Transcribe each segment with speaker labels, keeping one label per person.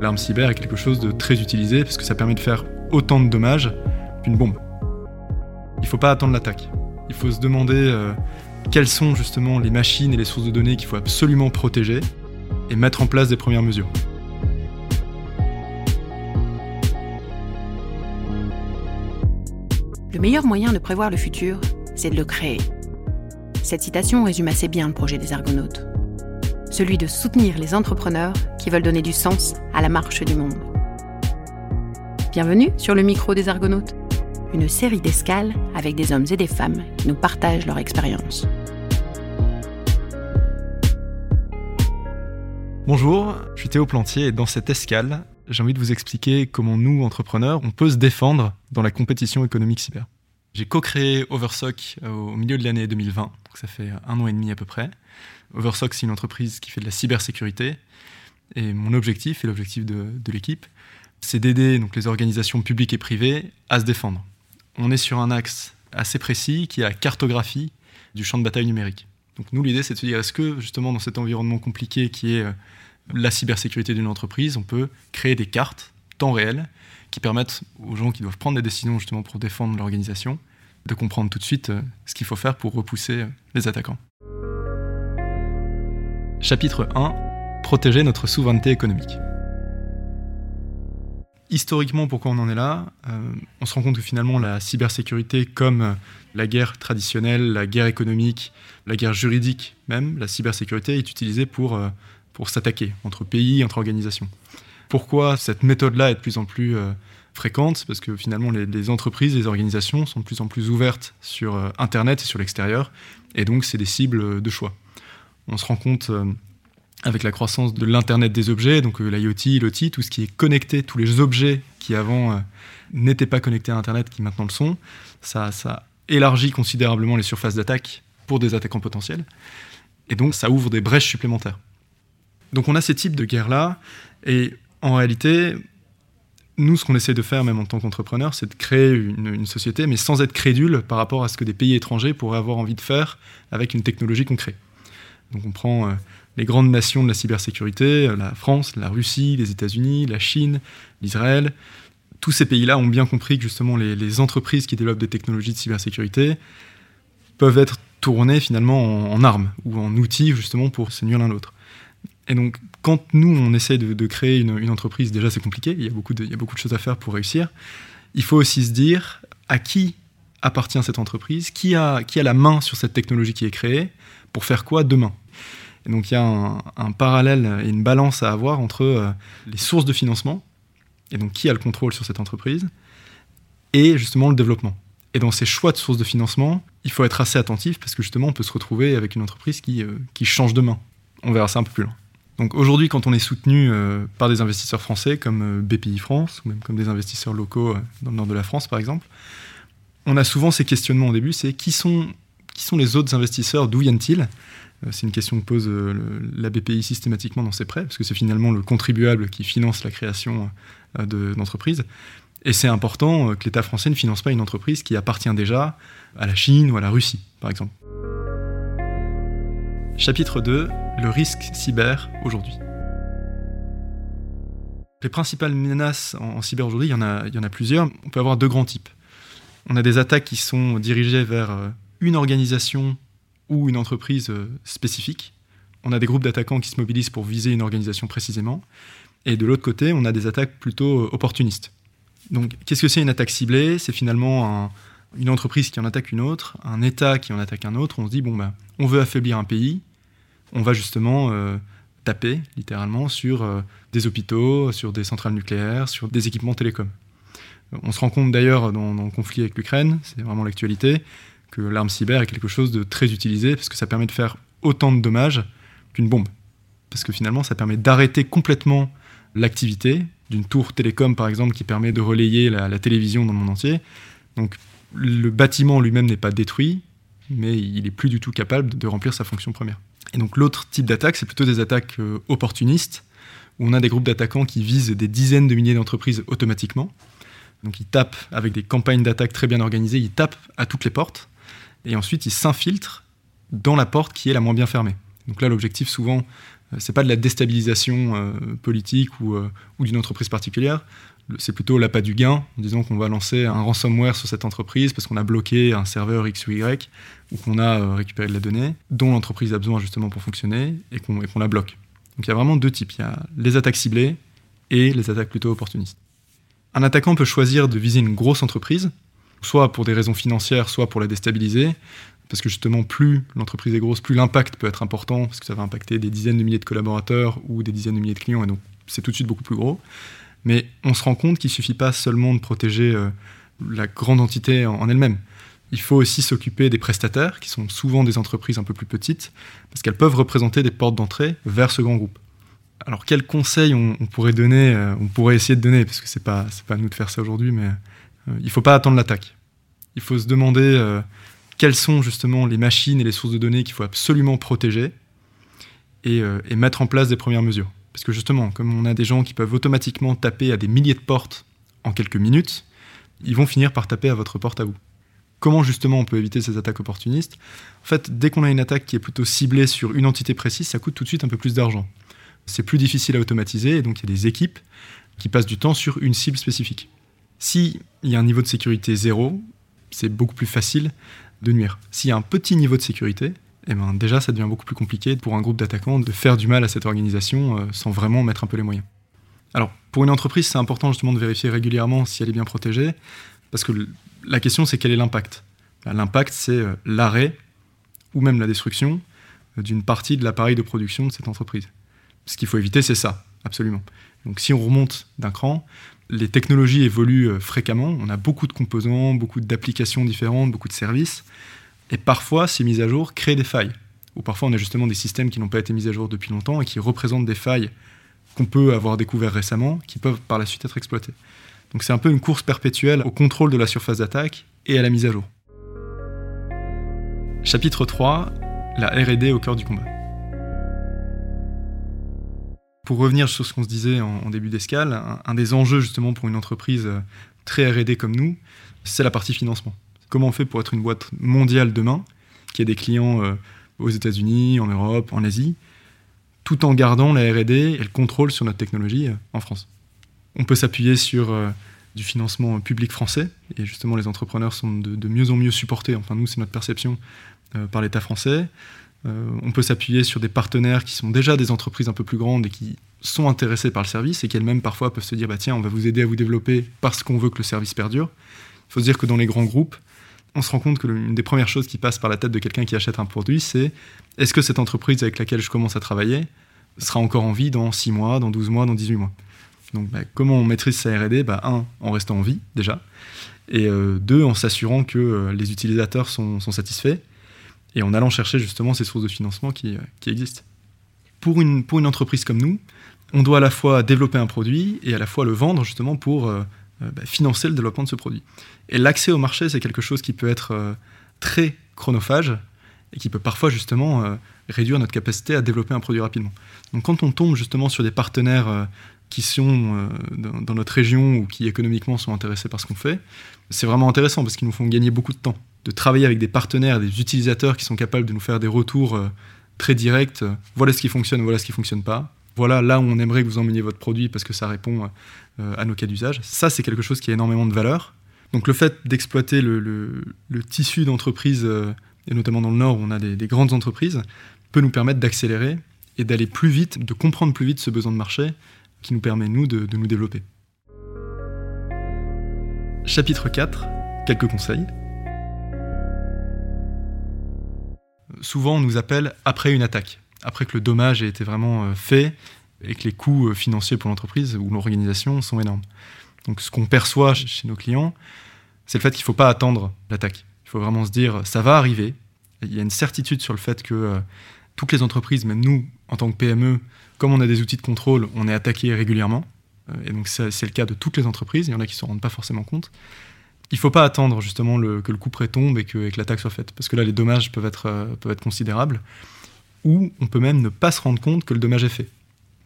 Speaker 1: L'arme cyber est quelque chose de très utilisé parce que ça permet de faire autant de dommages qu'une bombe. Il ne faut pas attendre l'attaque. Il faut se demander euh, quelles sont justement les machines et les sources de données qu'il faut absolument protéger et mettre en place des premières mesures.
Speaker 2: Le meilleur moyen de prévoir le futur, c'est de le créer. Cette citation résume assez bien le projet des Argonautes. Celui de soutenir les entrepreneurs qui veulent donner du sens à la marche du monde. Bienvenue sur le micro des Argonautes, une série d'escales avec des hommes et des femmes qui nous partagent leur expérience.
Speaker 1: Bonjour, je suis Théo Plantier et dans cette escale, j'ai envie de vous expliquer comment nous, entrepreneurs, on peut se défendre dans la compétition économique cyber. J'ai co-créé Oversock euh, au milieu de l'année 2020, donc ça fait un an et demi à peu près. Oversock, c'est une entreprise qui fait de la cybersécurité. Et mon objectif, et l'objectif de, l'équipe, c'est d'aider donc, les organisations publiques et privées à se défendre. On est sur un axe assez précis qui est la cartographie du champ de bataille numérique. Donc nous, l'idée, c'est de se dire, est-ce que justement dans cet environnement compliqué qui est euh, la cybersécurité d'une entreprise, on peut créer des cartes temps réel qui permettent aux gens qui doivent prendre des décisions justement pour défendre l'organisation de comprendre tout de suite euh, ce qu'il faut faire pour repousser euh, les attaquants. Chapitre 1 Protéger notre souveraineté économique. Historiquement, pourquoi on en est là? Euh, On se rend compte que finalement la cybersécurité, comme la guerre traditionnelle, la guerre économique, la guerre juridique même, la cybersécurité est utilisée pour, pour s'attaquer entre pays, entre organisations. Pourquoi cette méthode-là est de plus en plus fréquente? Parce que finalement les, entreprises, les organisations sont de plus en plus ouvertes sur euh, Internet et sur l'extérieur, et donc c'est des cibles de choix. On se rend compte euh, avec la croissance de l'Internet des objets, donc euh, l'IoT, l'OT, tout ce qui est connecté, tous les objets qui avant n'étaient pas connectés à Internet, qui maintenant le sont, ça, élargit considérablement les surfaces d'attaque pour des attaquants potentiels, et donc ça ouvre des brèches supplémentaires. Donc on a ces types de guerres-là, et en réalité, nous, ce qu'on essaie de faire, même en tant qu'entrepreneur, c'est de créer une, société, mais sans être crédule par rapport à ce que des pays étrangers pourraient avoir envie de faire avec une technologie qu'on crée. Donc on prend euh, les grandes nations de la cybersécurité, euh, la France, la Russie, les États-Unis, la Chine, l'Israël. Tous ces pays-là ont bien compris que justement les, entreprises qui développent des technologies de cybersécurité peuvent être tournées finalement en, armes ou en outils justement pour se nuire l'un l'autre. Et donc, quand nous, on essaie de, créer une, entreprise, déjà c'est compliqué, il y, a beaucoup il y a beaucoup de choses à faire pour réussir. Il faut aussi se dire à qui appartient cette entreprise, qui a, qui a la main sur cette technologie qui est créée, pour faire quoi demain? Et donc il y a un, parallèle et une balance à avoir entre euh, les sources de financement, et donc qui a le contrôle sur cette entreprise, et justement le développement. Et dans ces choix de sources de financement, il faut être assez attentif parce que justement on peut se retrouver avec une entreprise qui, euh, qui change de main. On verra ça un peu plus loin. Donc aujourd'hui, quand on est soutenu euh, par des investisseurs français comme BPI France, ou même comme des investisseurs locaux dans le nord de la France par exemple, on a souvent ces questionnements au début, c'est qui sont, qui sont les autres investisseurs, d'où viennent-ils? C'est une question que pose la BPI systématiquement dans ses prêts, parce que c'est finalement le contribuable qui finance la création d'entreprises. Et c'est important que l'État français ne finance pas une entreprise qui appartient déjà à la Chine ou à la Russie, par exemple. Chapitre 2 Le risque cyber aujourd'hui. Les principales menaces en, cyber aujourd'hui, il y en a plusieurs. On peut avoir deux grands types. On a des attaques qui sont dirigées vers euh, une organisation ou une entreprise euh, spécifique. On a des groupes d'attaquants qui se mobilisent pour viser une organisation précisément. Et de l'autre côté, on a des attaques plutôt euh, opportunistes. Donc, qu'est-ce que c'est une attaque ciblée? C'est finalement une entreprise qui en attaque une autre, un État qui en attaque un autre. On se dit, bon, ben, on veut affaiblir un pays, on va justement taper littéralement sur des hôpitaux, sur des centrales nucléaires, sur des équipements télécoms. On se rend compte d'ailleurs dans, le conflit avec l'Ukraine, c'est vraiment l'actualité, que l'arme cyber est quelque chose de très utilisé parce que ça permet de faire autant de dommages qu'une bombe. Parce que finalement, ça permet d'arrêter complètement l'activité d'une tour télécom, par exemple, qui permet de relayer la, la télévision dans le monde entier. Donc, le bâtiment lui-même n'est pas détruit, mais il est plus du tout capable de remplir sa fonction première. Et donc l'autre type d'attaque, c'est plutôt des attaques euh, opportunistes, où on a des groupes d'attaquants qui visent des dizaines de milliers d'entreprises automatiquement. Donc ils tapent avec des campagnes d'attaque très bien organisées, ils tapent à toutes les portes, et ensuite ils s'infiltrent dans la porte qui est la moins bien fermée. Donc là, l'objectif souvent, c'est pas de la déstabilisation politique ou, ou d'une entreprise particulière, c'est plutôt l'appât du gain, en disant qu'on va lancer un ransomware sur cette entreprise parce qu'on a bloqué un serveur X ou Y, ou qu'on a euh, récupéré de la donnée, dont l'entreprise a besoin justement pour fonctionner, et qu'on la bloque. Donc il y a vraiment deux types. Il y a les attaques ciblées et les attaques plutôt opportunistes. Un attaquant peut choisir de viser une grosse entreprise, soit pour des raisons financières, soit pour la déstabiliser, parce que justement, plus l'entreprise est grosse, plus l'impact peut être important, parce que ça va impacter des dizaines de milliers de collaborateurs ou des dizaines de milliers de clients, et donc c'est tout de suite beaucoup plus gros. Mais on se rend compte qu'il ne suffit pas seulement de protéger euh, la grande entité en, elle-même. Il faut aussi s'occuper des prestataires, qui sont souvent des entreprises un peu plus petites, parce qu'elles peuvent représenter des portes d'entrée vers ce grand groupe. Alors quels conseils on, pourrait donner, euh, on pourrait essayer de donner, parce que ce n'est pas, pas à nous de faire ça aujourd'hui, mais euh, il faut pas attendre l'attaque. Il faut se demander quelles sont justement les machines et les sources de données qu'il faut absolument protéger et mettre en place des premières mesures. Parce que justement, comme on a des gens qui peuvent automatiquement taper à des milliers de portes en quelques minutes, ils vont finir par taper à votre porte à vous. Comment justement on peut éviter ces attaques opportunistes? En fait, dès qu'on a une attaque qui est plutôt ciblée sur une entité précise, ça coûte tout de suite un peu plus d'argent. C'est plus difficile à automatiser et donc il y a des équipes qui passent du temps sur une cible spécifique. S'il y a un niveau de sécurité zéro, c'est beaucoup plus facile de nuire. S'il y a un petit niveau de sécurité, eh ben, déjà ça devient beaucoup plus compliqué pour un groupe d'attaquants de faire du mal à cette organisation euh, sans vraiment mettre un peu les moyens. Alors pour une entreprise, c'est important justement de vérifier régulièrement si elle est bien protégée, parce que la question c'est quel est l'impact? Ben, L'impact c'est euh, l'arrêt ou même la destruction euh, d'une partie de l'appareil de production de cette entreprise. Ce qu'il faut éviter, c'est ça, absolument. Donc si on remonte d'un cran, les technologies évoluent fréquemment, on a beaucoup de composants, beaucoup d'applications différentes, beaucoup de services. Et parfois, ces mises à jour créent des failles. Ou parfois, on a justement des systèmes qui n'ont pas été mis à jour depuis longtemps et qui représentent des failles qu'on peut avoir découvert récemment, qui peuvent par la suite être exploitées. Donc c'est un peu une course perpétuelle au contrôle de la surface d'attaque et à la mise à jour. Chapitre 3, la RD au cœur du combat. Pour revenir sur ce qu'on se disait en, début d'escale, un, des enjeux justement pour une entreprise euh, très RD comme nous, c'est la partie financement comment on fait pour être une boîte mondiale demain, qui a des clients euh, aux États-Unis, en Europe, en Asie, tout en gardant la RD et le contrôle sur notre technologie euh, en France? On peut s'appuyer sur du financement public français, et justement les entrepreneurs sont de, mieux en mieux supportés, enfin nous c'est notre perception, par l'État français. On peut s'appuyer sur des partenaires qui sont déjà des entreprises un peu plus grandes et qui sont intéressés par le service et qui elles-mêmes parfois peuvent se dire bah tiens on va vous aider à vous développer parce qu'on veut que le service perdure. Il faut se dire que dans les grands groupes, on se rend compte que l'une des premières choses qui passe par la tête de quelqu'un qui achète un produit, c'est est-ce que cette entreprise avec laquelle je commence à travailler sera encore en vie dans 6 mois, dans 12 mois, dans 18 mois? Donc bah, comment on maîtrise sa RD bah, Un, en restant en vie déjà, et euh, deux, en s'assurant que euh, les utilisateurs sont, satisfaits, et en allant chercher justement ces sources de financement qui, euh, existent. Pour une, entreprise comme nous, on doit à la fois développer un produit et à la fois le vendre justement pour euh, bah, financer le développement de ce produit. Et l'accès au marché, c'est quelque chose qui peut être euh, très chronophage et qui peut parfois justement euh, réduire notre capacité à développer un produit rapidement. Donc quand on tombe justement sur des partenaires qui sont dans, notre région ou qui économiquement sont intéressés par ce qu'on fait, c'est vraiment intéressant parce qu'ils nous font gagner beaucoup de temps. De travailler avec des partenaires, des utilisateurs qui sont capables de nous faire des retours très directs, voilà ce qui fonctionne, voilà ce qui ne fonctionne pas, voilà là où on aimerait que vous emmeniez votre produit parce que ça répond euh, à nos cas d'usage. Ça, c'est quelque chose qui a énormément de valeur. Donc le fait d'exploiter le, tissu d'entreprises, euh, et notamment dans le Nord où on a des, grandes entreprises, peut nous permettre d'accélérer et d'aller plus vite, de comprendre plus vite ce besoin de marché qui nous permet, nous, de, de nous développer. Chapitre 4, quelques conseils. Souvent, on nous appelle après une attaque après que le dommage ait été vraiment euh, fait et que les coûts euh, financiers pour l'entreprise ou l'organisation sont énormes. Donc ce qu'on perçoit chez nos clients, c'est le fait qu'il ne faut pas attendre l'attaque. Il faut vraiment se dire, ça va arriver. Il y a une certitude sur le fait que euh, toutes les entreprises, même nous, en tant que PME, comme on a des outils de contrôle, on est attaqué régulièrement. et donc c'est le cas de toutes les entreprises. Il y en a qui ne se rendent pas forcément compte. Il ne faut pas attendre justement que le coup prêt tombe et que, que l'attaque soit faite. Parce que là, les dommages peuvent être, peuvent être considérables ou on peut même ne pas se rendre compte que le dommage est fait.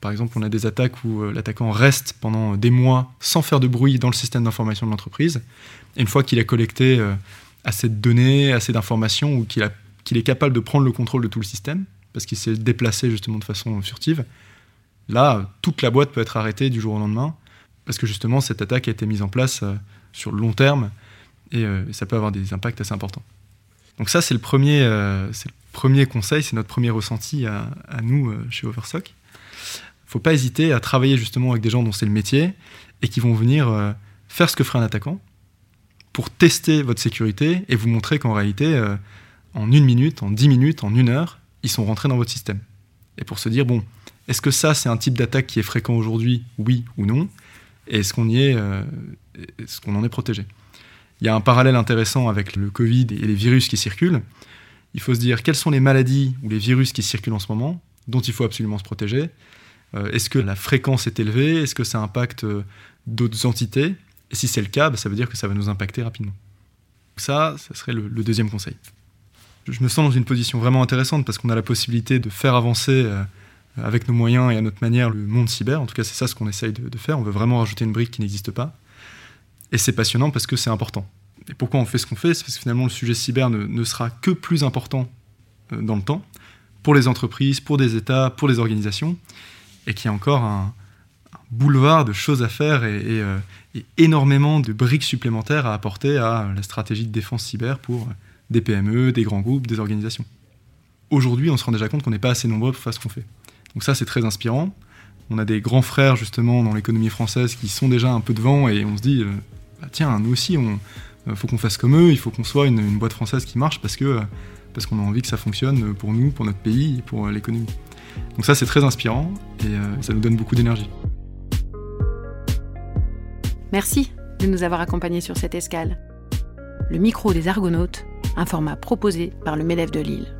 Speaker 1: Par exemple, on a des attaques où euh, l'attaquant reste pendant des mois sans faire de bruit dans le système d'information de l'entreprise. Et une fois qu'il a collecté euh, assez de données, assez d'informations, ou qu'il est capable de prendre le contrôle de tout le système, parce qu'il s'est déplacé justement de façon furtive. Là, toute la boîte peut être arrêtée du jour au lendemain, parce que justement, cette attaque a été mise en place euh, sur le long terme, et euh, ça peut avoir des impacts assez importants. Donc ça, c'est le, premier, le premier conseil, c'est notre premier ressenti à, nous chez Oversock. Il ne faut pas hésiter à travailler justement avec des gens dont c'est le métier, et qui vont venir faire ce que ferait un attaquant, pour tester votre sécurité et vous montrer qu'en réalité, euh, en une minute, en dix minutes, en une heure, ils sont rentrés dans votre système. Et pour se dire, bon, est-ce que ça, c'est un type d'attaque qui est fréquent aujourd'hui, oui ou non? Et est-ce qu'on y est, euh, est-ce qu'on en est protégé Il y a un parallèle intéressant avec le Covid et les virus qui circulent. Il faut se dire quelles sont les maladies ou les virus qui circulent en ce moment, dont il faut absolument se protéger? Euh, est-ce que la fréquence est élevée? Est-ce que ça impacte d'autres entités? Et si c'est le cas, bah, ça veut dire que ça va nous impacter rapidement. Ça, ça serait le, deuxième conseil. Je me sens dans une position vraiment intéressante parce qu'on a la possibilité de faire avancer euh, avec nos moyens et à notre manière le monde cyber. En tout cas, c'est ça ce qu'on essaye de, faire. On veut vraiment rajouter une brique qui n'existe pas. Et c'est passionnant parce que c'est important. Et pourquoi on fait ce qu'on fait? C'est parce que finalement, le sujet cyber ne, ne sera que plus important euh, dans le temps pour les entreprises, pour des États, pour les organisations, et qu'il y a encore un, boulevard de choses à faire euh, et, énormément de briques supplémentaires à apporter à la stratégie de défense cyber pour des PME, des grands groupes, des organisations. Aujourd'hui, on se rend déjà compte qu'on n'est pas assez nombreux pour faire ce qu'on fait. Donc ça, c'est très inspirant. On a des grands frères justement dans l'économie française qui sont déjà un peu devant et on se dit, euh, bah, tiens, nous aussi, il euh, faut qu'on fasse comme eux, il faut qu'on soit une, boîte française qui marche parce que parce qu'on a envie que ça fonctionne pour nous, pour notre pays pour l'économie. Donc ça, c'est très inspirant et ça nous donne beaucoup d'énergie.
Speaker 2: Merci de nous avoir accompagnés sur cette escale. Le micro des Argonautes, un format proposé par le MEDEF de Lille.